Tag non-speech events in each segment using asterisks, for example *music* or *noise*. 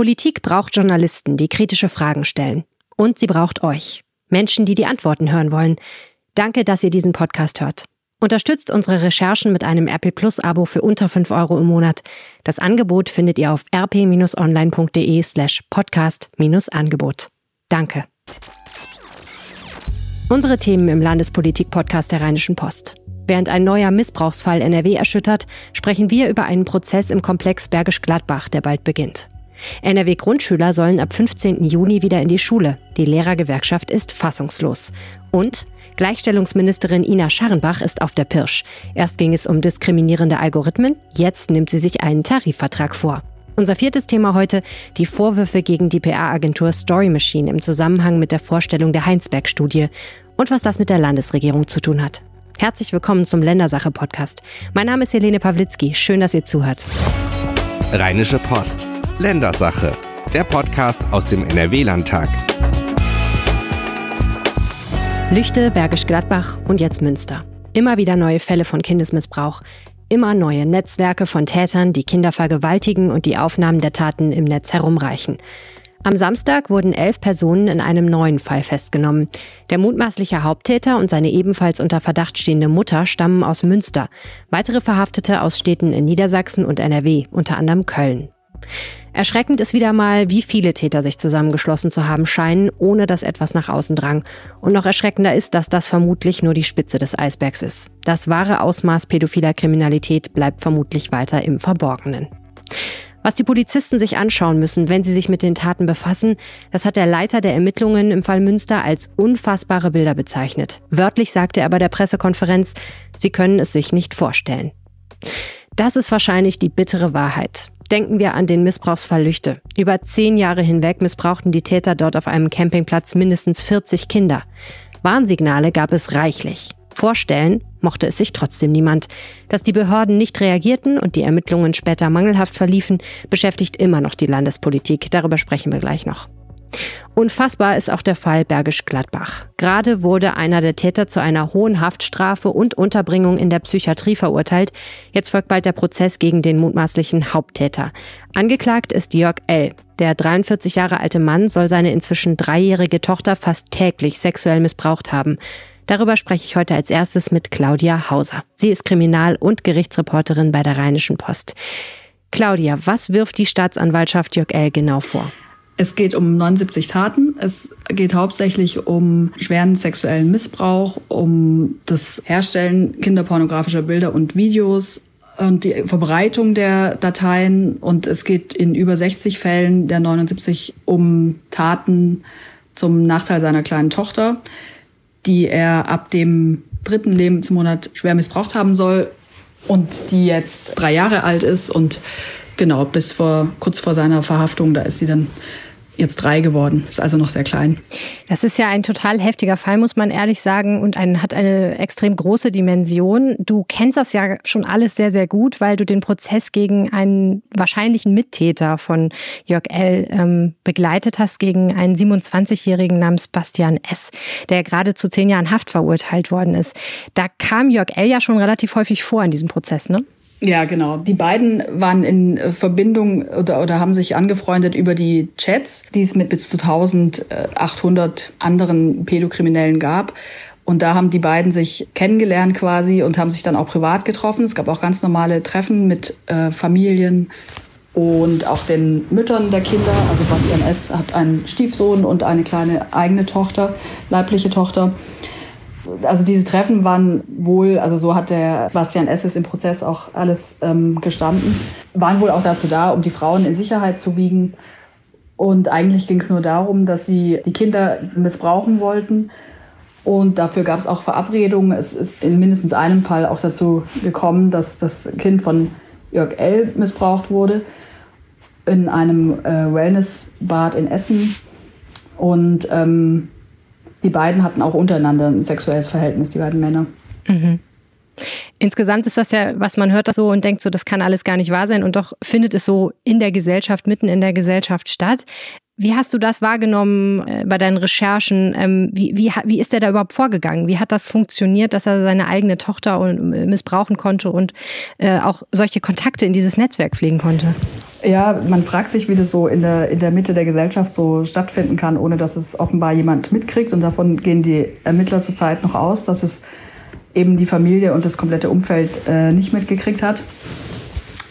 Politik braucht Journalisten, die kritische Fragen stellen. Und sie braucht euch. Menschen, die die Antworten hören wollen. Danke, dass ihr diesen Podcast hört. Unterstützt unsere Recherchen mit einem RP Plus Abo für unter 5 Euro im Monat. Das Angebot findet ihr auf rp-online.de slash podcast-angebot. Danke. Unsere Themen im Landespolitik-Podcast der Rheinischen Post. Während ein neuer Missbrauchsfall NRW erschüttert, sprechen wir über einen Prozess im Komplex Bergisch Gladbach, der bald beginnt. NRW-Grundschüler sollen ab 15. Juni wieder in die Schule. Die Lehrergewerkschaft ist fassungslos. Und Gleichstellungsministerin Ina Scharrenbach ist auf der Pirsch. Erst ging es um diskriminierende Algorithmen, jetzt nimmt sie sich einen Tarifvertrag vor. Unser viertes Thema heute, die Vorwürfe gegen die PR-Agentur Story Machine im Zusammenhang mit der Vorstellung der Heinsberg-Studie und was das mit der Landesregierung zu tun hat. Herzlich willkommen zum Ländersache-Podcast. Mein Name ist Helene Pawlitzki. Schön, dass ihr zuhört. Rheinische Post. Ländersache. Der Podcast aus dem NRW-Landtag. Lüchte, Bergisch Gladbach und jetzt Münster. Immer wieder neue Fälle von Kindesmissbrauch. Immer neue Netzwerke von Tätern, die Kinder vergewaltigen und die Aufnahmen der Taten im Netz herumreichen. Am Samstag wurden elf Personen in einem neuen Fall festgenommen. Der mutmaßliche Haupttäter und seine ebenfalls unter Verdacht stehende Mutter stammen aus Münster. Weitere Verhaftete aus Städten in Niedersachsen und NRW, unter anderem Köln. Erschreckend ist wieder mal, wie viele Täter sich zusammengeschlossen zu haben scheinen, ohne dass etwas nach außen drang. Und noch erschreckender ist, dass das vermutlich nur die Spitze des Eisbergs ist. Das wahre Ausmaß pädophiler Kriminalität bleibt vermutlich weiter im Verborgenen. Was die Polizisten sich anschauen müssen, wenn sie sich mit den Taten befassen, das hat der Leiter der Ermittlungen im Fall Münster als unfassbare Bilder bezeichnet. Wörtlich sagte er bei der Pressekonferenz, sie können es sich nicht vorstellen. Das ist wahrscheinlich die bittere Wahrheit. Denken wir an den Missbrauchsfall Lüchte. Über zehn Jahre hinweg missbrauchten die Täter dort auf einem Campingplatz mindestens 40 Kinder. Warnsignale gab es reichlich. Vorstellen mochte es sich trotzdem niemand. Dass die Behörden nicht reagierten und die Ermittlungen später mangelhaft verliefen, beschäftigt immer noch die Landespolitik. Darüber sprechen wir gleich noch. Unfassbar ist auch der Fall Bergisch Gladbach. Gerade wurde einer der Täter zu einer hohen Haftstrafe und Unterbringung in der Psychiatrie verurteilt. Jetzt folgt bald der Prozess gegen den mutmaßlichen Haupttäter. Angeklagt ist Jörg L. Der 43 Jahre alte Mann soll seine inzwischen dreijährige Tochter fast täglich sexuell missbraucht haben. Darüber spreche ich heute als erstes mit Claudia Hauser. Sie ist Kriminal- und Gerichtsreporterin bei der Rheinischen Post. Claudia, was wirft die Staatsanwaltschaft Jörg L. genau vor? Es geht um 79 Taten. Es geht hauptsächlich um schweren sexuellen Missbrauch, um das Herstellen kinderpornografischer Bilder und Videos und die Verbreitung der Dateien. Und es geht in über 60 Fällen der 79 um Taten zum Nachteil seiner kleinen Tochter, die er ab dem dritten Lebensmonat schwer missbraucht haben soll und die jetzt drei Jahre alt ist und genau bis vor kurz vor seiner Verhaftung, da ist sie dann jetzt drei geworden, ist also noch sehr klein. Das ist ja ein total heftiger Fall, muss man ehrlich sagen, und ein, hat eine extrem große Dimension. Du kennst das ja schon alles sehr, sehr gut, weil du den Prozess gegen einen wahrscheinlichen Mittäter von Jörg L. Ähm, begleitet hast, gegen einen 27-Jährigen namens Bastian S., der gerade zu zehn Jahren Haft verurteilt worden ist. Da kam Jörg L. ja schon relativ häufig vor in diesem Prozess, ne? Ja, genau. Die beiden waren in äh, Verbindung oder, oder haben sich angefreundet über die Chats, die es mit bis zu 1800 anderen Pädokriminellen gab. Und da haben die beiden sich kennengelernt quasi und haben sich dann auch privat getroffen. Es gab auch ganz normale Treffen mit äh, Familien und auch den Müttern der Kinder. Also Bastian S. hat einen Stiefsohn und eine kleine eigene Tochter, leibliche Tochter also diese Treffen waren wohl, also so hat der Bastian Esses im Prozess auch alles ähm, gestanden, waren wohl auch dazu da, um die Frauen in Sicherheit zu wiegen. Und eigentlich ging es nur darum, dass sie die Kinder missbrauchen wollten. Und dafür gab es auch Verabredungen. Es ist in mindestens einem Fall auch dazu gekommen, dass das Kind von Jörg L. missbraucht wurde in einem äh, Wellnessbad in Essen. Und ähm, die beiden hatten auch untereinander ein sexuelles Verhältnis, die beiden Männer. Mhm. Insgesamt ist das ja, was man hört das so und denkt so, das kann alles gar nicht wahr sein und doch findet es so in der Gesellschaft, mitten in der Gesellschaft statt. Wie hast du das wahrgenommen äh, bei deinen Recherchen? Ähm, wie, wie, wie ist er da überhaupt vorgegangen? Wie hat das funktioniert, dass er seine eigene Tochter äh, missbrauchen konnte und äh, auch solche Kontakte in dieses Netzwerk pflegen konnte? Ja, man fragt sich, wie das so in der, in der Mitte der Gesellschaft so stattfinden kann, ohne dass es offenbar jemand mitkriegt. Und davon gehen die Ermittler zurzeit noch aus, dass es eben die Familie und das komplette Umfeld äh, nicht mitgekriegt hat.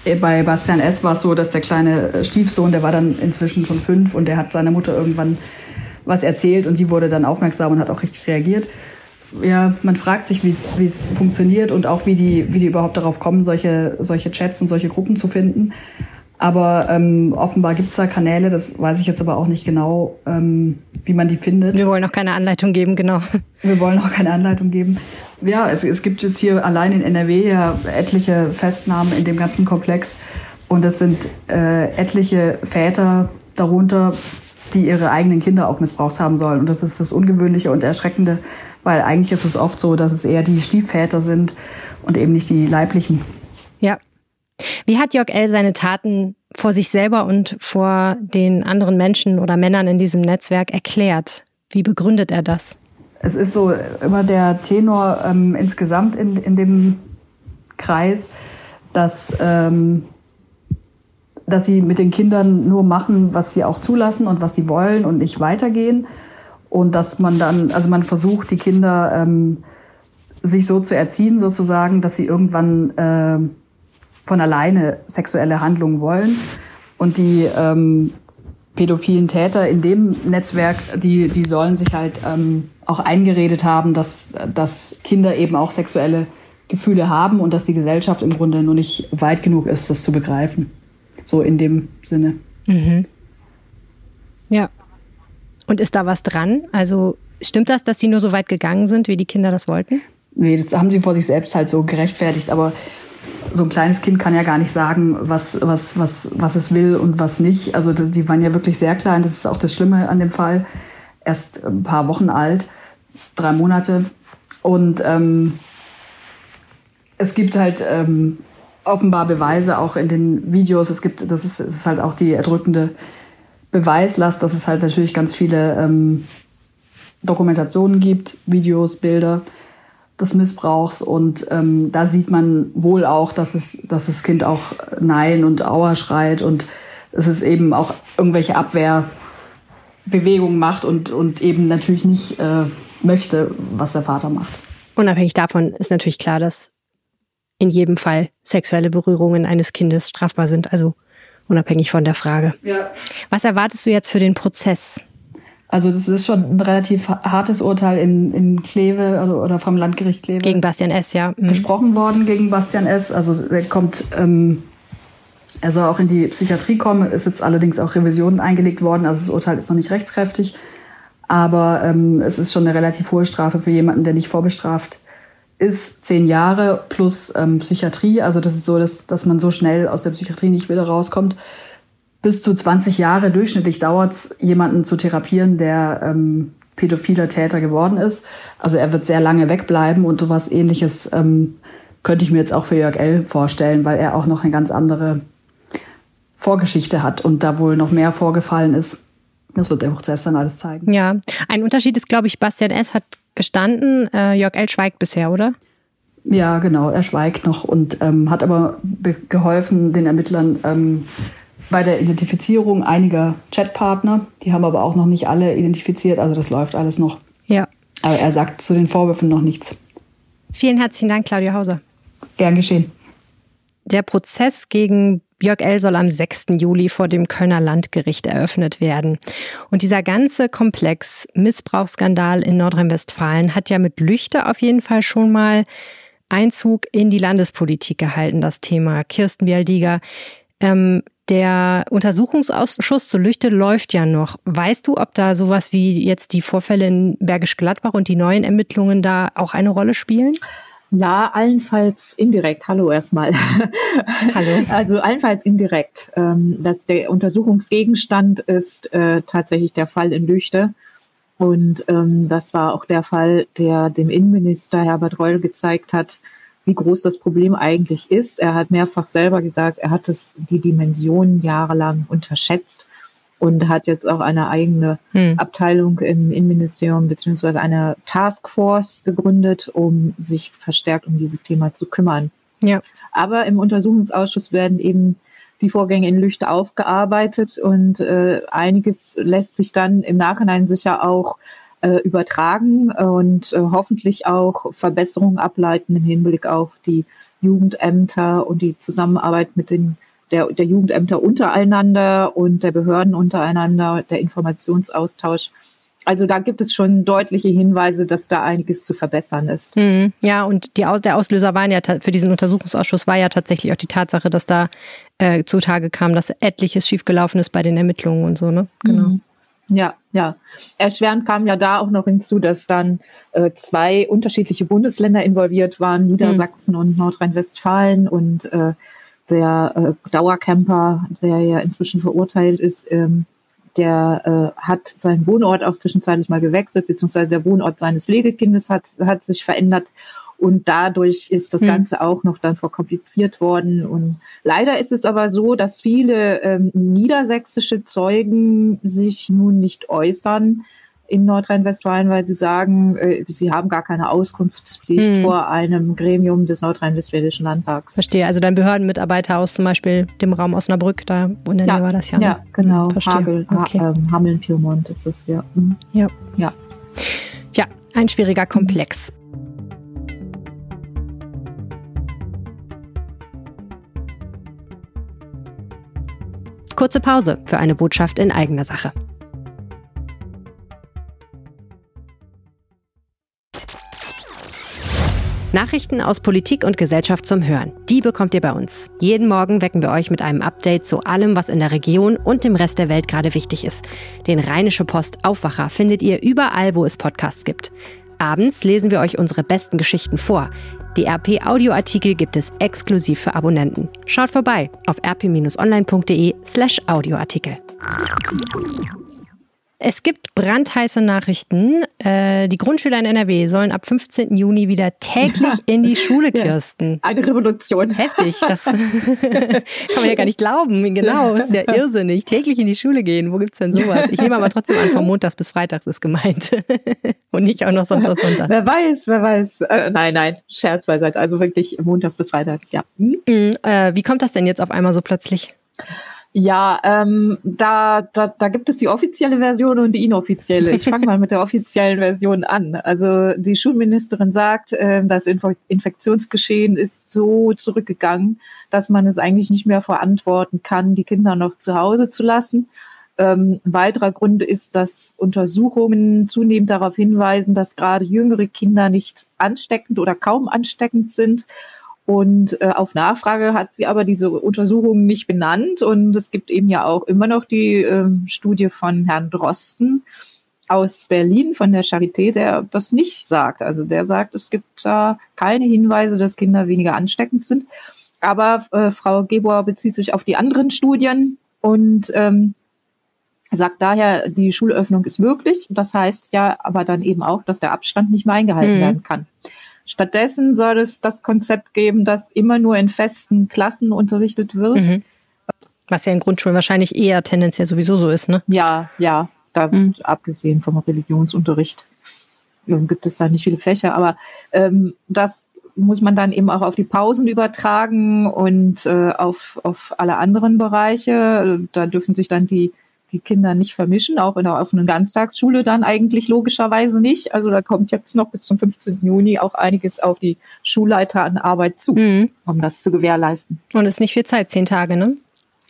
Äh, bei Bastian S. war es so, dass der kleine äh, Stiefsohn, der war dann inzwischen schon fünf und der hat seiner Mutter irgendwann was erzählt und die wurde dann aufmerksam und hat auch richtig reagiert. Ja, man fragt sich, wie es funktioniert und auch wie die, wie die überhaupt darauf kommen, solche, solche Chats und solche Gruppen zu finden. Aber ähm, offenbar gibt es da Kanäle, das weiß ich jetzt aber auch nicht genau, ähm, wie man die findet. Wir wollen auch keine Anleitung geben, genau. Wir wollen auch keine Anleitung geben. Ja, es, es gibt jetzt hier allein in NRW ja etliche Festnahmen in dem ganzen Komplex. Und es sind äh, etliche Väter darunter, die ihre eigenen Kinder auch missbraucht haben sollen. Und das ist das Ungewöhnliche und Erschreckende, weil eigentlich ist es oft so, dass es eher die Stiefväter sind und eben nicht die leiblichen. Ja. Wie hat Jörg L. seine Taten vor sich selber und vor den anderen Menschen oder Männern in diesem Netzwerk erklärt? Wie begründet er das? es ist so immer der Tenor ähm, insgesamt in, in dem Kreis, dass, ähm, dass sie mit den Kindern nur machen, was sie auch zulassen und was sie wollen und nicht weitergehen. Und dass man dann, also man versucht, die Kinder ähm, sich so zu erziehen, sozusagen, dass sie irgendwann äh, von alleine sexuelle Handlungen wollen. Und die ähm, pädophilen Täter in dem Netzwerk, die, die sollen sich halt ähm, auch eingeredet haben, dass, dass Kinder eben auch sexuelle Gefühle haben und dass die Gesellschaft im Grunde nur nicht weit genug ist, das zu begreifen. So in dem Sinne. Mhm. Ja. Und ist da was dran? Also stimmt das, dass sie nur so weit gegangen sind, wie die Kinder das wollten? Nee, das haben sie vor sich selbst halt so gerechtfertigt. Aber so ein kleines Kind kann ja gar nicht sagen, was, was, was, was es will und was nicht. Also die waren ja wirklich sehr klein. Das ist auch das Schlimme an dem Fall. Erst ein paar Wochen alt, drei Monate. Und ähm, es gibt halt ähm, offenbar Beweise auch in den Videos. Es gibt, das ist, das ist halt auch die erdrückende Beweislast, dass es halt natürlich ganz viele ähm, Dokumentationen gibt, Videos, Bilder des Missbrauchs. Und ähm, da sieht man wohl auch, dass, es, dass das Kind auch Nein und Aua schreit und es ist eben auch irgendwelche Abwehrbewegungen macht und, und eben natürlich nicht äh, möchte, was der Vater macht. Unabhängig davon ist natürlich klar, dass in jedem Fall sexuelle Berührungen eines Kindes strafbar sind, also unabhängig von der Frage. Ja. Was erwartest du jetzt für den Prozess? Also das ist schon ein relativ hartes Urteil in, in Kleve also, oder vom Landgericht Kleve. Gegen Bastian S., ja. Mhm. Gesprochen worden gegen Bastian S. Also er kommt, ähm, er soll auch in die Psychiatrie kommen, ist jetzt allerdings auch Revisionen eingelegt worden, also das Urteil ist noch nicht rechtskräftig. Aber ähm, es ist schon eine relativ hohe Strafe für jemanden, der nicht vorbestraft ist. Zehn Jahre plus ähm, Psychiatrie. Also das ist so, dass, dass man so schnell aus der Psychiatrie nicht wieder rauskommt bis zu 20 Jahre durchschnittlich dauert es, jemanden zu therapieren, der ähm, pädophiler Täter geworden ist. Also er wird sehr lange wegbleiben und sowas ähnliches ähm, könnte ich mir jetzt auch für Jörg L. vorstellen, weil er auch noch eine ganz andere Vorgeschichte hat und da wohl noch mehr vorgefallen ist. Das wird der Prozess dann alles zeigen. Ja, ein Unterschied ist, glaube ich, Bastian S. hat gestanden, äh, Jörg L. schweigt bisher, oder? Ja, genau, er schweigt noch und ähm, hat aber geholfen, den Ermittlern ähm, bei der Identifizierung einiger Chatpartner. Die haben aber auch noch nicht alle identifiziert, also das läuft alles noch. Ja. Aber er sagt zu den Vorwürfen noch nichts. Vielen herzlichen Dank, Claudia Hauser. Gern geschehen. Der Prozess gegen Jörg L. soll am 6. Juli vor dem Kölner Landgericht eröffnet werden. Und dieser ganze Komplex Missbrauchsskandal in Nordrhein-Westfalen hat ja mit Lüchte auf jeden Fall schon mal Einzug in die Landespolitik gehalten, das Thema. Kirsten Bialdiger, ähm, der Untersuchungsausschuss zur Lüchte läuft ja noch. Weißt du, ob da sowas wie jetzt die Vorfälle in Bergisch Gladbach und die neuen Ermittlungen da auch eine Rolle spielen? Ja, allenfalls indirekt. Hallo erstmal. *laughs* Hallo. Also allenfalls indirekt. Ähm, dass der Untersuchungsgegenstand ist äh, tatsächlich der Fall in Lüchte. Und ähm, das war auch der Fall, der dem Innenminister Herbert Reul gezeigt hat, wie groß das Problem eigentlich ist. Er hat mehrfach selber gesagt, er hat es die Dimensionen jahrelang unterschätzt. und hat jetzt auch eine eigene hm. Abteilung im Innenministerium beziehungsweise eine Taskforce gegründet, um sich verstärkt um dieses Thema zu kümmern. Ja. Aber im Untersuchungsausschuss werden eben die Vorgänge in Lüchte aufgearbeitet und äh, einiges lässt sich dann im Nachhinein sicher auch äh, übertragen und äh, hoffentlich auch Verbesserungen ableiten im Hinblick auf die Jugendämter und die Zusammenarbeit mit den der, der Jugendämter untereinander und der Behörden untereinander, der Informationsaustausch. Also da gibt es schon deutliche Hinweise, dass da einiges zu verbessern ist. Mhm. Ja, und die, der Auslöser waren ja für diesen Untersuchungsausschuss war ja tatsächlich auch die Tatsache, dass da äh, zutage kam, dass etliches schiefgelaufen ist bei den Ermittlungen und so, ne? Genau. Mhm. Ja, ja. Erschwerend kam ja da auch noch hinzu, dass dann äh, zwei unterschiedliche Bundesländer involviert waren, Niedersachsen mhm. und Nordrhein-Westfalen und äh, der äh, Dauercamper, der ja inzwischen verurteilt ist, ähm, der äh, hat seinen Wohnort auch zwischenzeitlich mal gewechselt, beziehungsweise der Wohnort seines Pflegekindes hat, hat sich verändert. Und dadurch ist das mhm. Ganze auch noch dann verkompliziert worden. Und leider ist es aber so, dass viele ähm, niedersächsische Zeugen sich nun nicht äußern, in Nordrhein-Westfalen, weil sie sagen, äh, sie haben gar keine Auskunftspflicht hm. vor einem Gremium des Nordrhein-Westfälischen Landtags. Verstehe. Also dann Behördenmitarbeiter aus zum Beispiel dem Raum Osnabrück, da in der ja, Nähe war das ja. Ne? Ja, genau. Hm, verstehe. Hagel, okay. ha, ähm, Hameln, Piemont ist es, ja. Mhm. Ja. Ja. Ja, ein schwieriger Komplex. Kurze Pause für eine Botschaft in eigener Sache. Nachrichten aus Politik und Gesellschaft zum Hören. Die bekommt ihr bei uns. Jeden Morgen wecken wir euch mit einem Update zu allem, was in der Region und dem Rest der Welt gerade wichtig ist. Den Rheinische Post Aufwacher findet ihr überall, wo es Podcasts gibt. Abends lesen wir euch unsere besten Geschichten vor. Die RP Audioartikel gibt es exklusiv für Abonnenten. Schaut vorbei auf rp-online.de slash Audioartikel. Es gibt brandheiße Nachrichten. Äh, die Grundschüler in NRW sollen ab 15. Juni wieder täglich *laughs* in die Schule, Kirsten. Eine Revolution. Heftig. Das *laughs* *laughs* kann man ja gar nicht glauben. Genau, ist ja irrsinnig. Täglich in die Schule gehen. Wo gibt's denn sowas? Ich nehme aber trotzdem an, von Montags bis Freitags ist gemeint. Und nicht auch noch sonst was Sonntag. Wer weiß, wer weiß. Äh, nein, nein, Scherz beiseite. Also wirklich Montags bis Freitags, ja. Hm? Mhm, äh, wie kommt das denn jetzt auf einmal so plötzlich? Ja, ähm, da, da, da gibt es die offizielle Version und die inoffizielle. Ich fange *laughs* mal mit der offiziellen Version an. Also die Schulministerin sagt, äh, das Inf Infektionsgeschehen ist so zurückgegangen, dass man es eigentlich nicht mehr verantworten kann, die Kinder noch zu Hause zu lassen. Ähm, ein weiterer Grund ist, dass Untersuchungen zunehmend darauf hinweisen, dass gerade jüngere Kinder nicht ansteckend oder kaum ansteckend sind und äh, auf Nachfrage hat sie aber diese Untersuchungen nicht benannt. Und es gibt eben ja auch immer noch die äh, Studie von Herrn Drosten aus Berlin von der Charité, der das nicht sagt. Also der sagt, es gibt da keine Hinweise, dass Kinder weniger ansteckend sind. Aber äh, Frau Gebauer bezieht sich auf die anderen Studien und ähm, sagt daher, die Schulöffnung ist möglich. Das heißt ja aber dann eben auch, dass der Abstand nicht mehr eingehalten mhm. werden kann. Stattdessen soll es das Konzept geben, dass immer nur in festen Klassen unterrichtet wird. Mhm. Was ja in Grundschulen wahrscheinlich eher tendenziell sowieso so ist, ne? Ja, ja. Da mhm. abgesehen vom Religionsunterricht ähm, gibt es da nicht viele Fächer, aber ähm, das muss man dann eben auch auf die Pausen übertragen und äh, auf, auf alle anderen Bereiche. Da dürfen sich dann die die Kinder nicht vermischen, auch in der offenen Ganztagsschule dann eigentlich logischerweise nicht. Also da kommt jetzt noch bis zum 15. Juni auch einiges auf die Schulleiter an Arbeit zu, mhm. um das zu gewährleisten. Und es ist nicht viel Zeit, zehn Tage, ne?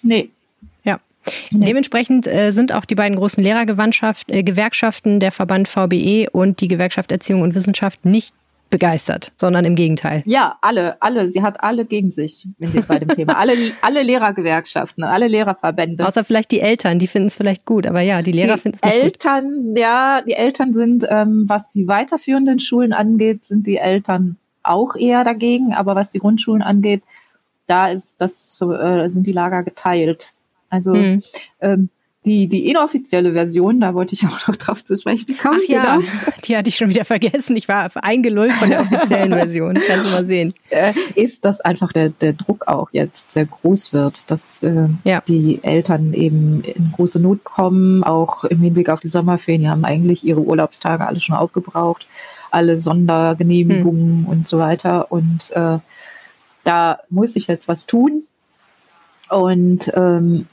Nee. Ja. Nee. Dementsprechend äh, sind auch die beiden großen Lehrergewerkschaften, äh, der Verband VBE und die Gewerkschaft Erziehung und Wissenschaft, nicht begeistert, sondern im Gegenteil. Ja, alle, alle. Sie hat alle gegen sich bei dem Thema. Alle, alle Lehrergewerkschaften, alle Lehrerverbände. Außer vielleicht die Eltern, die finden es vielleicht gut, aber ja, die Lehrer finden es nicht Eltern, gut. ja, die Eltern sind, ähm, was die weiterführenden Schulen angeht, sind die Eltern auch eher dagegen, aber was die Grundschulen angeht, da ist das äh, sind die Lager geteilt. Also hm. ähm, die, die inoffizielle Version, da wollte ich *laughs* auch noch drauf zu sprechen kommen. Ach ja, die hatte ich schon wieder vergessen. Ich war eingelullt von der offiziellen *laughs* Version. Kannst du mal sehen. Äh, ist, dass einfach der, der Druck auch jetzt sehr groß wird, dass äh, ja. die Eltern eben in große Not kommen, auch im Hinblick auf die Sommerferien. Die haben eigentlich ihre Urlaubstage alle schon aufgebraucht, alle Sondergenehmigungen hm. und so weiter. Und äh, da muss ich jetzt was tun. Und ähm,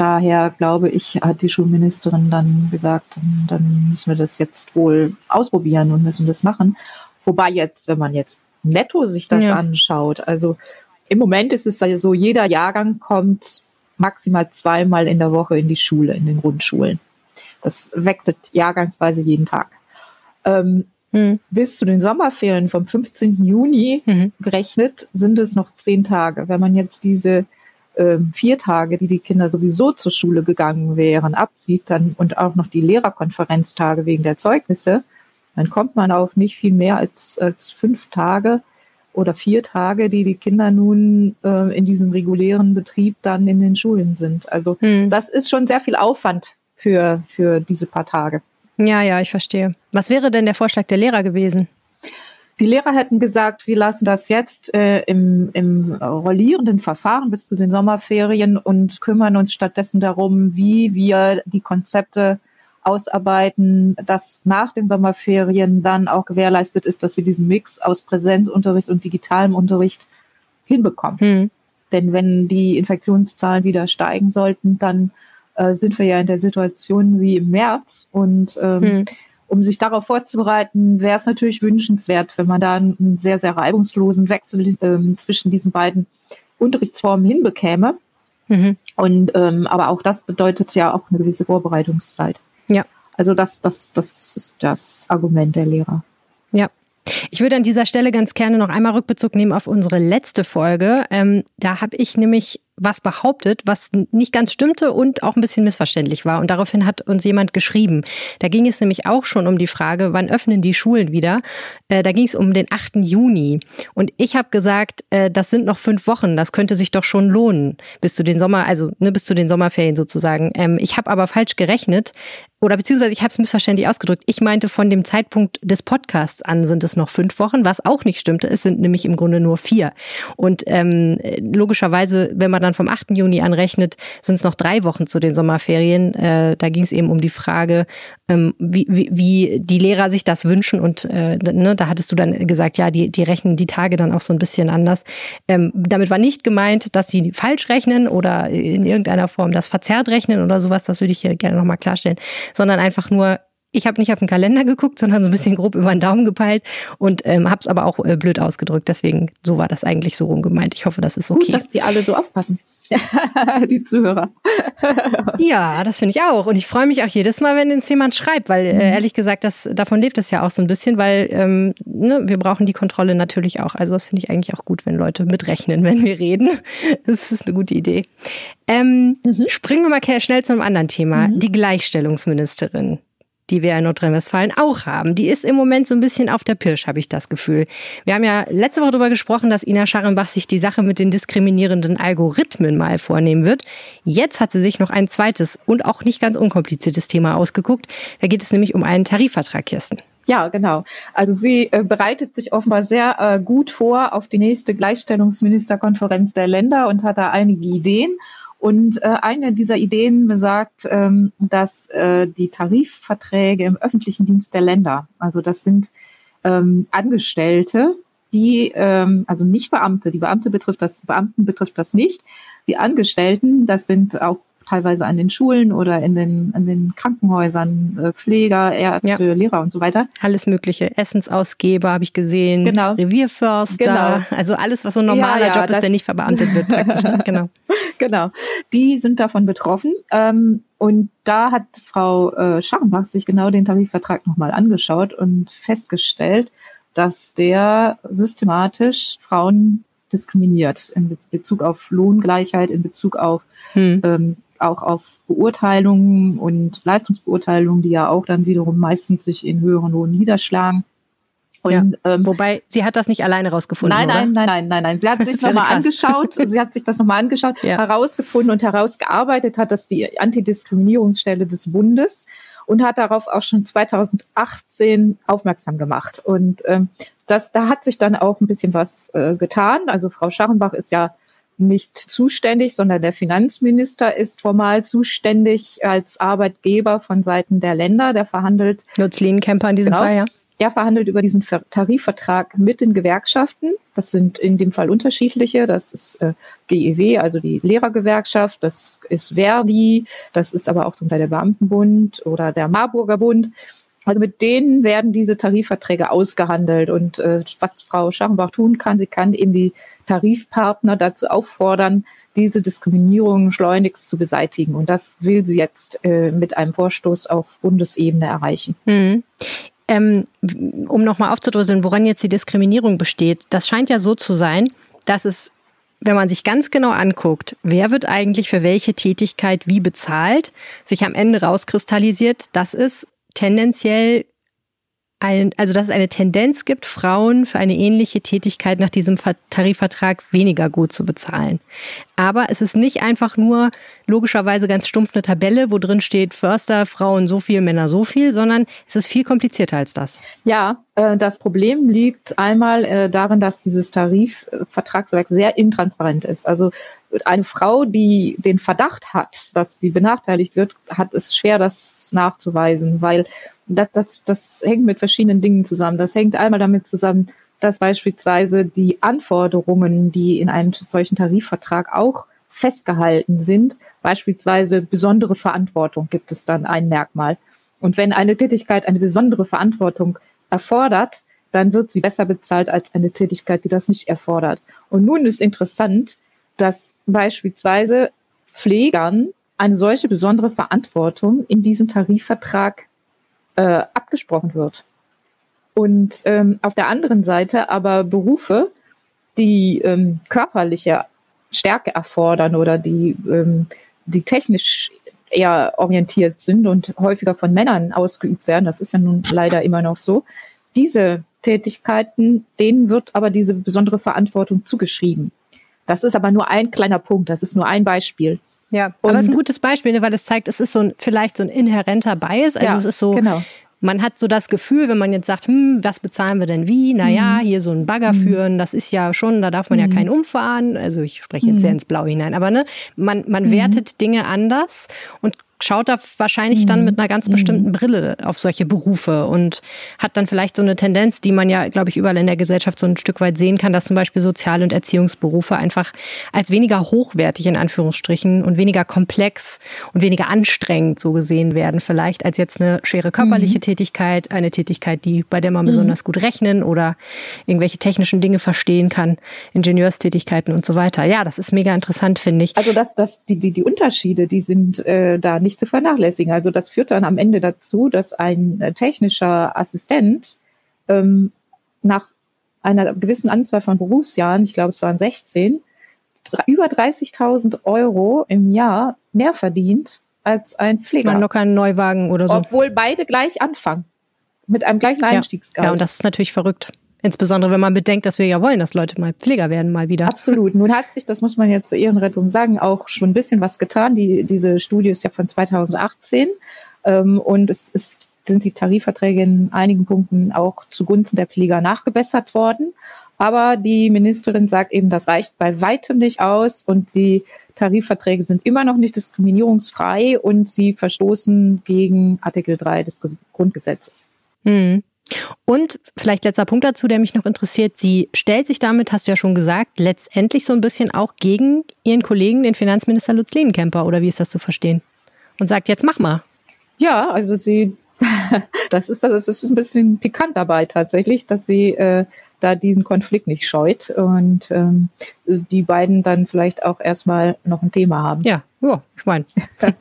daher glaube ich, hat die Schulministerin dann gesagt, dann, müssen wir das jetzt wohl ausprobieren und müssen das machen. Wobei jetzt, wenn man jetzt netto sich das ja. anschaut, also im Moment ist es so, jeder Jahrgang kommt maximal zweimal in der Woche in die Schule, in den Grundschulen. Das wechselt jahrgangsweise jeden Tag. Ähm, hm. Bis zu den Sommerferien vom 15. Juni mhm. gerechnet sind es noch zehn Tage. Wenn man jetzt diese äh, vier Tage, die die Kinder sowieso zur Schule gegangen wären, abzieht dann und auch noch die Lehrerkonferenztage wegen der Zeugnisse, dann kommt man auf nicht viel mehr als, als fünf Tage oder vier Tage, die die Kinder nun äh, in diesem regulären Betrieb dann in den Schulen sind. Also hm. das ist schon sehr viel Aufwand für, für diese paar Tage. Ja, ja, ich verstehe. Was wäre denn der Vorschlag der Lehrer gewesen? Die Lehrer hätten gesagt, wir lassen das jetzt äh, im, im rollierenden Verfahren bis zu den Sommerferien und kümmern uns stattdessen darum, wie wir die Konzepte ausarbeiten, dass nach den Sommerferien dann auch gewährleistet ist, dass wir diesen Mix aus Präsenzunterricht und digitalem Unterricht hinbekommen. Hm. Denn wenn die Infektionszahlen wieder steigen sollten, dann äh, sind wir ja in der Situation wie im März und ähm, hm um sich darauf vorzubereiten, wäre es natürlich wünschenswert, wenn man da einen sehr, sehr reibungslosen Wechsel ähm, zwischen diesen beiden Unterrichtsformen hinbekäme. Mhm. Und ähm, aber auch das bedeutet ja auch eine gewisse Vorbereitungszeit. Ja. Also das, das, das ist das Argument der Lehrer. Ja. Ich würde an dieser Stelle ganz gerne noch einmal Rückbezug nehmen auf unsere letzte Folge. Ähm, da habe ich nämlich was behauptet, was nicht ganz stimmte und auch ein bisschen missverständlich war. Und daraufhin hat uns jemand geschrieben. Da ging es nämlich auch schon um die Frage, wann öffnen die Schulen wieder? Äh, da ging es um den 8. Juni. Und ich habe gesagt, äh, das sind noch fünf Wochen. Das könnte sich doch schon lohnen bis zu den Sommer, also ne, bis zu den Sommerferien sozusagen. Ähm, ich habe aber falsch gerechnet oder beziehungsweise ich habe es missverständlich ausgedrückt. Ich meinte, von dem Zeitpunkt des Podcasts an sind es noch fünf Wochen, was auch nicht stimmte. Es sind nämlich im Grunde nur vier. Und ähm, logischerweise, wenn man dann vom 8. Juni anrechnet, sind es noch drei Wochen zu den Sommerferien. Äh, da ging es eben um die Frage, ähm, wie, wie, wie die Lehrer sich das wünschen. Und äh, ne, da hattest du dann gesagt, ja, die, die rechnen die Tage dann auch so ein bisschen anders. Ähm, damit war nicht gemeint, dass sie falsch rechnen oder in irgendeiner Form das verzerrt rechnen oder sowas. Das würde ich hier gerne nochmal klarstellen sondern einfach nur, ich habe nicht auf den Kalender geguckt, sondern so ein bisschen grob über den Daumen gepeilt und ähm, habe es aber auch äh, blöd ausgedrückt. Deswegen, so war das eigentlich so rum gemeint. Ich hoffe, das ist okay. Gut, dass die alle so aufpassen. *laughs* die Zuhörer. *laughs* ja, das finde ich auch. Und ich freue mich auch jedes Mal, wenn uns jemand schreibt, weil äh, mhm. ehrlich gesagt, das, davon lebt es ja auch so ein bisschen, weil ähm, ne, wir brauchen die Kontrolle natürlich auch. Also das finde ich eigentlich auch gut, wenn Leute mitrechnen, wenn wir reden. *laughs* Das ist eine gute Idee. Ähm, mhm. Springen wir mal schnell zu einem anderen Thema. Mhm. Die Gleichstellungsministerin die wir in Nordrhein-Westfalen auch haben. Die ist im Moment so ein bisschen auf der Pirsch, habe ich das Gefühl. Wir haben ja letzte Woche darüber gesprochen, dass Ina Scharrenbach sich die Sache mit den diskriminierenden Algorithmen mal vornehmen wird. Jetzt hat sie sich noch ein zweites und auch nicht ganz unkompliziertes Thema ausgeguckt. Da geht es nämlich um einen Tarifvertrag, Kirsten. Ja, genau. Also sie äh, bereitet sich offenbar sehr äh, gut vor auf die nächste Gleichstellungsministerkonferenz der Länder und hat da einige Ideen. Und äh, eine dieser Ideen besagt, ähm, dass äh, die Tarifverträge im öffentlichen Dienst der Länder, also das sind ähm, Angestellte, die, ähm, also nicht Beamte, die Beamte betrifft das, Beamten betrifft das nicht. Die Angestellten, das sind auch teilweise an den Schulen oder in den, an den Krankenhäusern, äh, Pfleger, Ärzte, ja. Lehrer und so weiter. Alles Mögliche. Essensausgeber habe ich gesehen. Genau. Revierförster. Genau. Also alles, was so ein normaler ja, ja, Job ist, der nicht verbeamtet wird praktisch. Ne? genau. *laughs* genau. Die sind davon betroffen. Ähm, und da hat Frau äh, Scharrenbach sich genau den Tarifvertrag nochmal angeschaut und festgestellt, dass der systematisch Frauen diskriminiert in Bezug auf Lohngleichheit, in Bezug auf hm. ähm, auch auf Beurteilungen und Leistungsbeurteilungen, die ja auch dann wiederum meistens sich in höheren Lohn niederschlagen. Und, ja. ähm, Wobei, sie hat das nicht alleine rausgefunden. Nein, nein, nein, nein, nein, nein. Sie hat *laughs* sich nochmal angeschaut, sie hat sich das nochmal angeschaut, ja. herausgefunden und herausgearbeitet hat, dass die Antidiskriminierungsstelle des Bundes und hat darauf auch schon 2018 aufmerksam gemacht. Und ähm, das, da hat sich dann auch ein bisschen was äh, getan. Also Frau Scharrenbach ist ja nicht zuständig, sondern der Finanzminister ist formal zuständig als Arbeitgeber von Seiten der Länder. Der verhandelt. Lutz Kemper in diesem genau, Fall, ja. Er verhandelt über diesen Tarifvertrag mit den Gewerkschaften. Das sind in dem Fall unterschiedliche. Das ist äh, GEW, also die Lehrergewerkschaft. Das ist Verdi. Das ist aber auch zum Teil der Beamtenbund oder der Marburger Bund. Also mit denen werden diese Tarifverträge ausgehandelt. Und äh, was Frau Scharrenbach tun kann, sie kann eben die Tarifpartner dazu auffordern, diese Diskriminierung schleunigst zu beseitigen. Und das will sie jetzt äh, mit einem Vorstoß auf Bundesebene erreichen. Mhm. Ähm, um nochmal aufzudröseln, woran jetzt die Diskriminierung besteht, das scheint ja so zu sein, dass es, wenn man sich ganz genau anguckt, wer wird eigentlich für welche Tätigkeit wie bezahlt, sich am Ende rauskristallisiert, dass es tendenziell ein, also dass es eine Tendenz gibt, Frauen für eine ähnliche Tätigkeit nach diesem Tarifvertrag weniger gut zu bezahlen. Aber es ist nicht einfach nur logischerweise ganz stumpf eine Tabelle, wo drin steht Förster, Frauen so viel, Männer so viel, sondern es ist viel komplizierter als das. Ja, äh, das Problem liegt einmal äh, darin, dass dieses Tarifvertragswerk sehr intransparent ist. Also eine Frau, die den Verdacht hat, dass sie benachteiligt wird, hat es schwer, das nachzuweisen, weil das, das, das hängt mit verschiedenen Dingen zusammen. Das hängt einmal damit zusammen, dass beispielsweise die Anforderungen, die in einem solchen Tarifvertrag auch festgehalten sind, beispielsweise besondere Verantwortung gibt es dann ein Merkmal. Und wenn eine Tätigkeit eine besondere Verantwortung erfordert, dann wird sie besser bezahlt als eine Tätigkeit, die das nicht erfordert. Und nun ist interessant, dass beispielsweise Pflegern eine solche besondere Verantwortung in diesem Tarifvertrag äh, abgesprochen wird. Und ähm, auf der anderen Seite aber Berufe, die ähm, körperliche Stärke erfordern oder die, ähm, die technisch eher orientiert sind und häufiger von Männern ausgeübt werden, das ist ja nun leider immer noch so, diese Tätigkeiten, denen wird aber diese besondere Verantwortung zugeschrieben. Das ist aber nur ein kleiner Punkt, das ist nur ein Beispiel. Ja, und aber es ist ein gutes Beispiel, ne, weil es zeigt, es ist so ein, vielleicht so ein inhärenter Bias. Also ja, es ist so, genau. man hat so das Gefühl, wenn man jetzt sagt, hm, was bezahlen wir denn wie? Naja, mhm. hier so ein Bagger mhm. führen, das ist ja schon, da darf man mhm. ja keinen umfahren. Also ich spreche jetzt sehr mhm. ins Blau hinein. Aber ne, man, man mhm. wertet Dinge anders und schaut da wahrscheinlich mhm. dann mit einer ganz bestimmten mhm. Brille auf solche Berufe und hat dann vielleicht so eine Tendenz, die man ja, glaube ich, überall in der Gesellschaft so ein Stück weit sehen kann, dass zum Beispiel Sozial- und Erziehungsberufe einfach als weniger hochwertig in Anführungsstrichen und weniger komplex und weniger anstrengend so gesehen werden, vielleicht als jetzt eine schwere körperliche mhm. Tätigkeit, eine Tätigkeit, die bei der man mhm. besonders gut rechnen oder irgendwelche technischen Dinge verstehen kann, Ingenieurstätigkeiten und so weiter. Ja, das ist mega interessant, finde ich. Also das, das, die, die, die Unterschiede, die sind äh, da nicht nicht zu vernachlässigen. Also das führt dann am Ende dazu, dass ein äh, technischer Assistent ähm, nach einer gewissen Anzahl von Berufsjahren, ich glaube es waren 16, über 30.000 Euro im Jahr mehr verdient als ein Pfleger. Man locker einen Neuwagen oder so. Obwohl beide gleich anfangen. Mit einem gleichen Einstiegsgehalt. Ja, und das ist natürlich verrückt. Insbesondere wenn man bedenkt, dass wir ja wollen, dass Leute mal Pfleger werden, mal wieder. Absolut. Nun hat sich, das muss man jetzt zur Ehrenrettung sagen, auch schon ein bisschen was getan. Die, diese Studie ist ja von 2018 ähm, und es ist, sind die Tarifverträge in einigen Punkten auch zugunsten der Pfleger nachgebessert worden. Aber die Ministerin sagt eben, das reicht bei weitem nicht aus und die Tarifverträge sind immer noch nicht diskriminierungsfrei und sie verstoßen gegen Artikel 3 des Grundgesetzes. Hm. Und vielleicht letzter Punkt dazu, der mich noch interessiert. Sie stellt sich damit, hast du ja schon gesagt, letztendlich so ein bisschen auch gegen ihren Kollegen, den Finanzminister Lutz Lehnenkemper, oder wie ist das zu verstehen? Und sagt, jetzt mach mal. Ja, also sie, *laughs* das ist, das ist ein bisschen pikant dabei tatsächlich, dass sie äh, da diesen Konflikt nicht scheut und ähm, die beiden dann vielleicht auch erstmal noch ein Thema haben. Ja, ja ich meine, *laughs* kann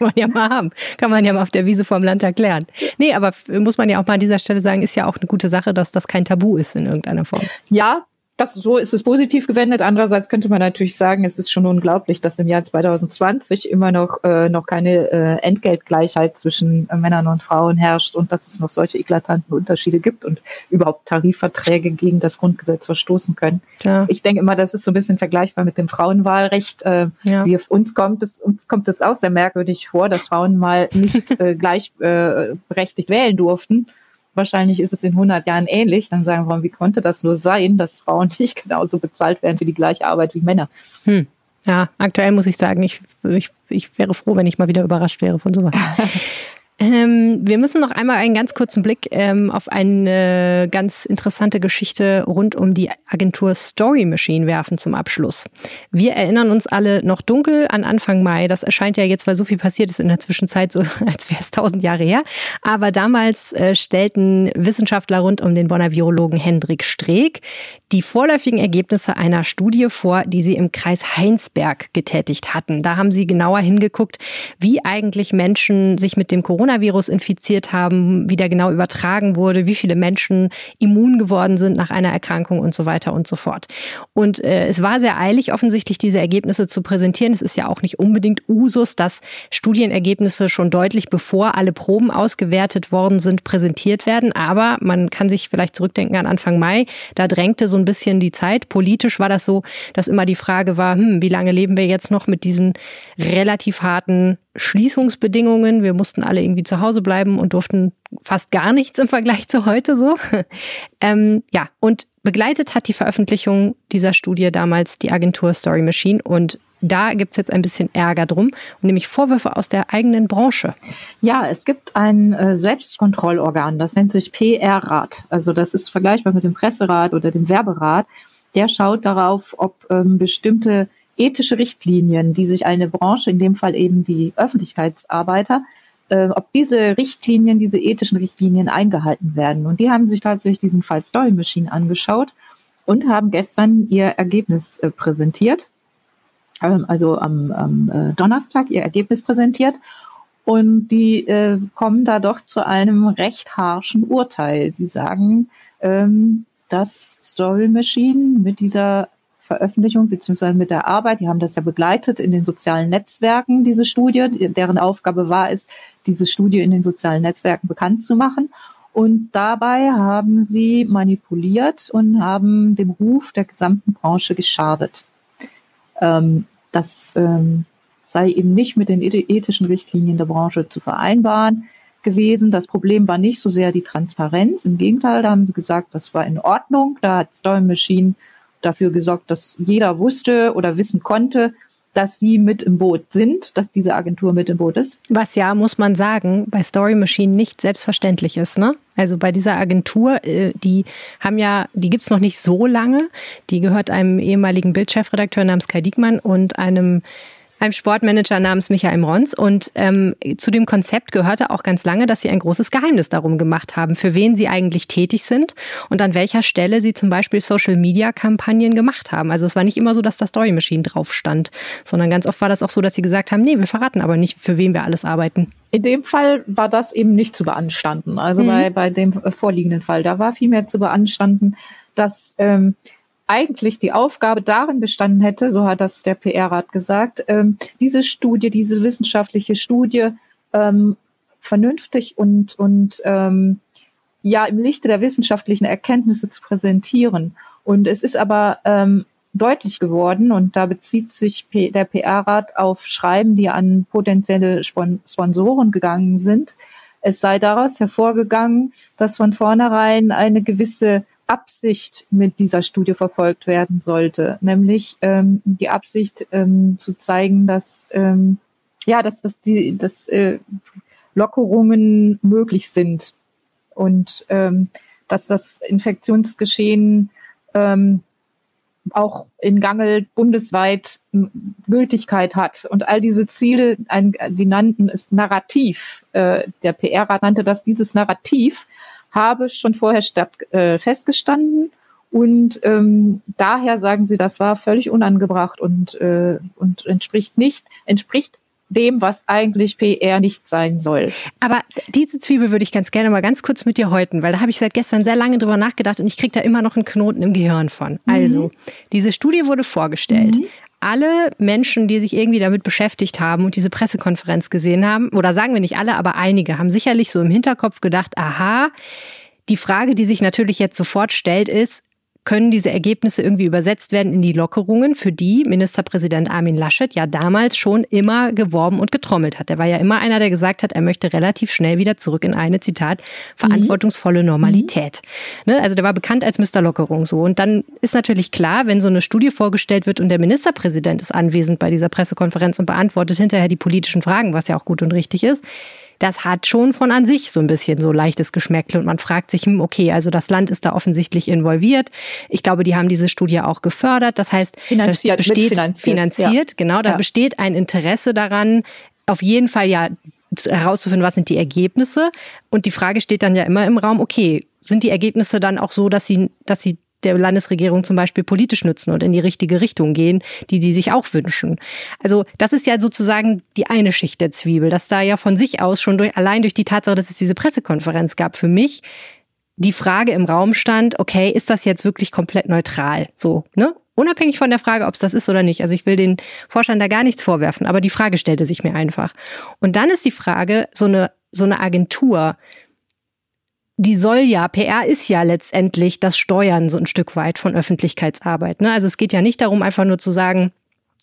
man ja mal haben. Kann man ja mal auf der Wiese vorm Land erklären. Nee, aber muss man ja auch mal an dieser Stelle sagen, ist ja auch eine gute Sache, dass das kein Tabu ist in irgendeiner Form. Ja, das, so ist es positiv gewendet. Andererseits könnte man natürlich sagen, es ist schon unglaublich, dass im Jahr 2020 immer noch, äh, noch keine äh, Entgeltgleichheit zwischen äh, Männern und Frauen herrscht und dass es noch solche eklatanten Unterschiede gibt und überhaupt Tarifverträge gegen das Grundgesetz verstoßen können. Ja. Ich denke immer, das ist so ein bisschen vergleichbar mit dem Frauenwahlrecht. Äh, ja. Wir, uns kommt es uns kommt es auch sehr merkwürdig vor, dass Frauen mal nicht *laughs* äh, gleichberechtigt äh, wählen durften Wahrscheinlich ist es in 100 Jahren ähnlich. Dann sagen wir, wie konnte das nur sein, dass Frauen *laughs* nicht genauso bezahlt werden für die gleiche Arbeit wie Männer? Hm. Ja, aktuell muss ich sagen, ich, ich, ich wäre froh, wenn ich mal wieder überrascht wäre von sowas. *laughs* Ähm, wir müssen noch einmal einen ganz kurzen Blick ähm, auf eine ganz interessante Geschichte rund um die Agentur Story Machine werfen zum Abschluss. Wir erinnern uns alle noch dunkel an Anfang Mai. Das erscheint ja jetzt, weil so viel passiert ist in der Zwischenzeit, so *laughs* als wäre es tausend Jahre her. Aber damals äh, stellten Wissenschaftler rund um den Bonner Virologen Hendrik Streeck die vorläufigen Ergebnisse einer Studie vor, die sie im Kreis Heinsberg getätigt hatten. Da haben sie genauer hingeguckt, wie eigentlich Menschen sich mit dem Coronavirus infiziert haben, wie der genau übertragen wurde, wie viele Menschen immun geworden sind nach einer Erkrankung und so weiter und so fort. Und äh, es war sehr eilig, offensichtlich diese Ergebnisse zu präsentieren. Es ist ja auch nicht unbedingt Usus, dass Studienergebnisse schon deutlich bevor alle Proben ausgewertet worden sind, präsentiert werden. Aber man kann sich vielleicht zurückdenken an Anfang Mai. Da drängte so ein bisschen die Zeit. Politisch war das so, dass immer die Frage war, hm, wie lange leben wir jetzt noch mit diesen relativ harten Schließungsbedingungen? Wir mussten alle irgendwie zu Hause bleiben und durften fast gar nichts im Vergleich zu heute so. *laughs* ähm, ja, und begleitet hat die Veröffentlichung dieser Studie damals die Agentur Story Machine und da gibt es jetzt ein bisschen Ärger drum, nämlich Vorwürfe aus der eigenen Branche. Ja, es gibt ein äh, Selbstkontrollorgan, das nennt sich PR-Rat. Also das ist vergleichbar mit dem Presserat oder dem Werberat. Der schaut darauf, ob ähm, bestimmte ethische Richtlinien, die sich eine Branche, in dem Fall eben die Öffentlichkeitsarbeiter, äh, ob diese Richtlinien, diese ethischen Richtlinien eingehalten werden. Und die haben sich tatsächlich diesen Fall Story Machine angeschaut und haben gestern ihr Ergebnis äh, präsentiert. Ähm, also am, am äh, Donnerstag ihr Ergebnis präsentiert. Und die äh, kommen da doch zu einem recht harschen Urteil. Sie sagen, ähm, dass Story Machine mit dieser Veröffentlichung beziehungsweise mit der Arbeit, die haben das ja begleitet in den sozialen Netzwerken, diese Studie, deren Aufgabe war es, diese Studie in den sozialen Netzwerken bekannt zu machen. Und dabei haben sie manipuliert und haben dem Ruf der gesamten Branche geschadet. Ähm, das ähm, sei eben nicht mit den ethischen Richtlinien der Branche zu vereinbaren gewesen. Das Problem war nicht so sehr die Transparenz. Im Gegenteil, da haben sie gesagt, das war in Ordnung. Da hat Storm Machine dafür gesorgt, dass jeder wusste oder wissen konnte, dass sie mit im Boot sind, dass diese Agentur mit im Boot ist. Was ja, muss man sagen, bei Story Machine nicht selbstverständlich ist, ne? Also bei dieser Agentur, äh, die haben ja, die gibt's noch nicht so lange. Die gehört einem ehemaligen Bildchefredakteur namens Kai Diekmann und einem einem Sportmanager namens Michael Rons. Und ähm, zu dem Konzept gehörte auch ganz lange, dass sie ein großes Geheimnis darum gemacht haben, für wen sie eigentlich tätig sind und an welcher Stelle sie zum Beispiel Social-Media-Kampagnen gemacht haben. Also es war nicht immer so, dass da Story Machine drauf stand, sondern ganz oft war das auch so, dass sie gesagt haben, nee, wir verraten aber nicht, für wen wir alles arbeiten. In dem Fall war das eben nicht zu beanstanden. Also mhm. bei, bei dem vorliegenden Fall, da war vielmehr zu beanstanden, dass ähm, eigentlich die Aufgabe darin bestanden hätte, so hat das der PR-Rat gesagt, ähm, diese Studie, diese wissenschaftliche Studie ähm, vernünftig und, und ähm, ja im Lichte der wissenschaftlichen Erkenntnisse zu präsentieren. Und es ist aber ähm, deutlich geworden, und da bezieht sich P der PR-Rat auf Schreiben, die an potenzielle Spon Sponsoren gegangen sind. Es sei daraus hervorgegangen, dass von vornherein eine gewisse Absicht mit dieser Studie verfolgt werden sollte, nämlich ähm, die Absicht ähm, zu zeigen, dass ähm, ja, dass, dass die dass, äh, Lockerungen möglich sind und ähm, dass das Infektionsgeschehen ähm, auch in Gangel bundesweit Gültigkeit hat. Und all diese Ziele, ein, die nannten es Narrativ. Äh, der PR-Rat nannte das dieses Narrativ habe schon vorher statt, äh, festgestanden. Und ähm, daher sagen sie, das war völlig unangebracht und, äh, und entspricht nicht, entspricht dem, was eigentlich PR nicht sein soll. Aber diese Zwiebel würde ich ganz gerne mal ganz kurz mit dir häuten, weil da habe ich seit gestern sehr lange drüber nachgedacht und ich kriege da immer noch einen Knoten im Gehirn von. Mhm. Also, diese Studie wurde vorgestellt. Mhm alle Menschen, die sich irgendwie damit beschäftigt haben und diese Pressekonferenz gesehen haben, oder sagen wir nicht alle, aber einige, haben sicherlich so im Hinterkopf gedacht, aha, die Frage, die sich natürlich jetzt sofort stellt, ist, können diese Ergebnisse irgendwie übersetzt werden in die Lockerungen, für die Ministerpräsident Armin Laschet ja damals schon immer geworben und getrommelt hat. Er war ja immer einer, der gesagt hat, er möchte relativ schnell wieder zurück in eine, Zitat, verantwortungsvolle Normalität. Mhm. Ne? Also der war bekannt als Mr. Lockerung so. Und dann ist natürlich klar, wenn so eine Studie vorgestellt wird und der Ministerpräsident ist anwesend bei dieser Pressekonferenz und beantwortet hinterher die politischen Fragen, was ja auch gut und richtig ist, das hat schon von an sich so ein bisschen so leichtes Geschmäckle und man fragt sich, hm, okay, also das Land ist da offensichtlich involviert. Ich glaube, die haben diese Studie auch gefördert. Das heißt, finanziert, das besteht finanziert, finanziert ja. genau, da ja. besteht ein Interesse daran, auf jeden Fall ja herauszufinden, was sind die Ergebnisse. Und die Frage steht dann ja immer im Raum, okay, sind die Ergebnisse dann auch so, dass sie, dass sie der Landesregierung zum Beispiel politisch nützen und in die richtige Richtung gehen, die sie sich auch wünschen. Also das ist ja sozusagen die eine Schicht der Zwiebel, dass da ja von sich aus schon durch, allein durch die Tatsache, dass es diese Pressekonferenz gab, für mich die Frage im Raum stand, okay, ist das jetzt wirklich komplett neutral? So, ne? Unabhängig von der Frage, ob es das ist oder nicht. Also ich will den Forschern da gar nichts vorwerfen, aber die Frage stellte sich mir einfach. Und dann ist die Frage, so eine, so eine Agentur, die soll ja, PR ist ja letztendlich das Steuern so ein Stück weit von Öffentlichkeitsarbeit. Ne? Also es geht ja nicht darum, einfach nur zu sagen,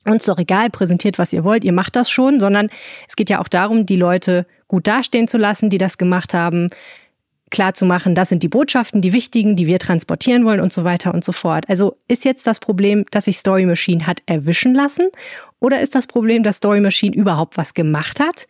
uns doch egal, präsentiert, was ihr wollt, ihr macht das schon, sondern es geht ja auch darum, die Leute gut dastehen zu lassen, die das gemacht haben, klar zu machen, das sind die Botschaften, die wichtigen, die wir transportieren wollen und so weiter und so fort. Also ist jetzt das Problem, dass sich Story Machine hat erwischen lassen oder ist das Problem, dass Story Machine überhaupt was gemacht hat?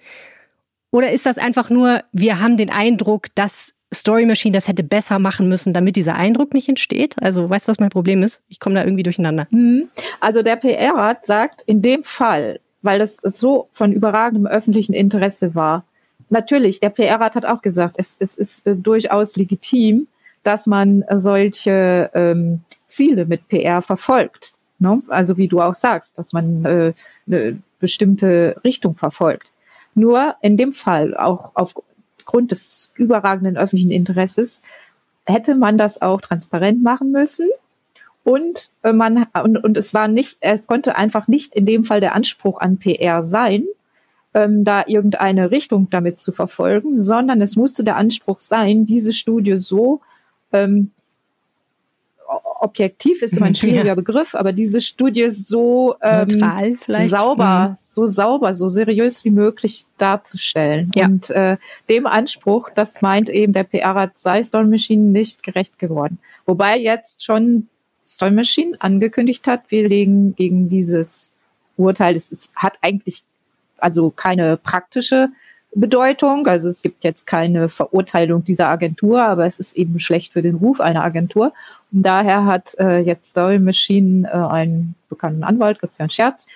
Oder ist das einfach nur, wir haben den Eindruck, dass Story Machine das hätte besser machen müssen, damit dieser Eindruck nicht entsteht? Also, weißt du, was mein Problem ist? Ich komme da irgendwie durcheinander. Mhm. Also, der PR-Rat sagt, in dem Fall, weil das so von überragendem öffentlichen Interesse war, natürlich, der PR-Rat hat auch gesagt, es, es ist äh, durchaus legitim, dass man solche ähm, Ziele mit PR verfolgt. Ne? Also, wie du auch sagst, dass man äh, eine bestimmte Richtung verfolgt. Nur in dem Fall, auch auf, aufgrund des überragenden öffentlichen Interesses hätte man das auch transparent machen müssen. Und äh, man und, und es war nicht, es konnte einfach nicht in dem Fall der Anspruch an PR sein, ähm, da irgendeine Richtung damit zu verfolgen, sondern es musste der Anspruch sein, diese Studie so ähm, objektiv ist immer ein *laughs* schwieriger ja. Begriff, aber diese Studie so ähm, sauber, mhm. so sauber, so seriös wie möglich darzustellen. Ja. Und äh, dem Anspruch, das meint eben der PR-Rat, sei Stone Machine nicht gerecht geworden. Wobei jetzt schon Stone Machine angekündigt hat, wir legen gegen dieses Urteil, es ist, hat eigentlich also keine praktische Bedeutung. Also es gibt jetzt keine Verurteilung dieser Agentur, aber es ist eben schlecht für den Ruf einer Agentur. Und daher hat äh, jetzt Story Machine äh, einen bekannten Anwalt, Christian Scherz,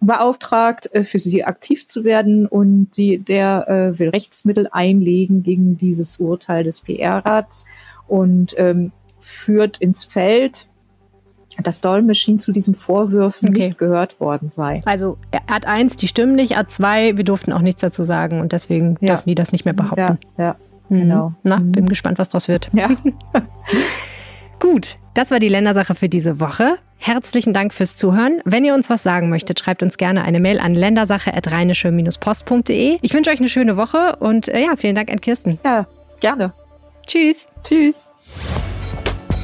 beauftragt, äh, für sie aktiv zu werden und die, der äh, will Rechtsmittel einlegen gegen dieses Urteil des PR-Rats und ähm, führt ins Feld, dass Doll Machine zu diesen Vorwürfen okay. nicht gehört worden sei. Also Art 1, die stimmen nicht, Art 2, wir durften auch nichts dazu sagen und deswegen ja. dürfen die das nicht mehr behaupten. Ja, ja mhm. genau. Na, mhm. bin gespannt, was draus wird. Ja. *laughs* *laughs* Gut, das war die Ländersache für diese Woche. Herzlichen Dank fürs Zuhören. Wenn ihr uns was sagen möchtet, schreibt uns gerne eine Mail an ländersache.rheinische-post.de. Ich wünsche euch eine schöne Woche und äh, ja, vielen Dank an Kirsten. Ja, gerne. Tschüss. Tschüss.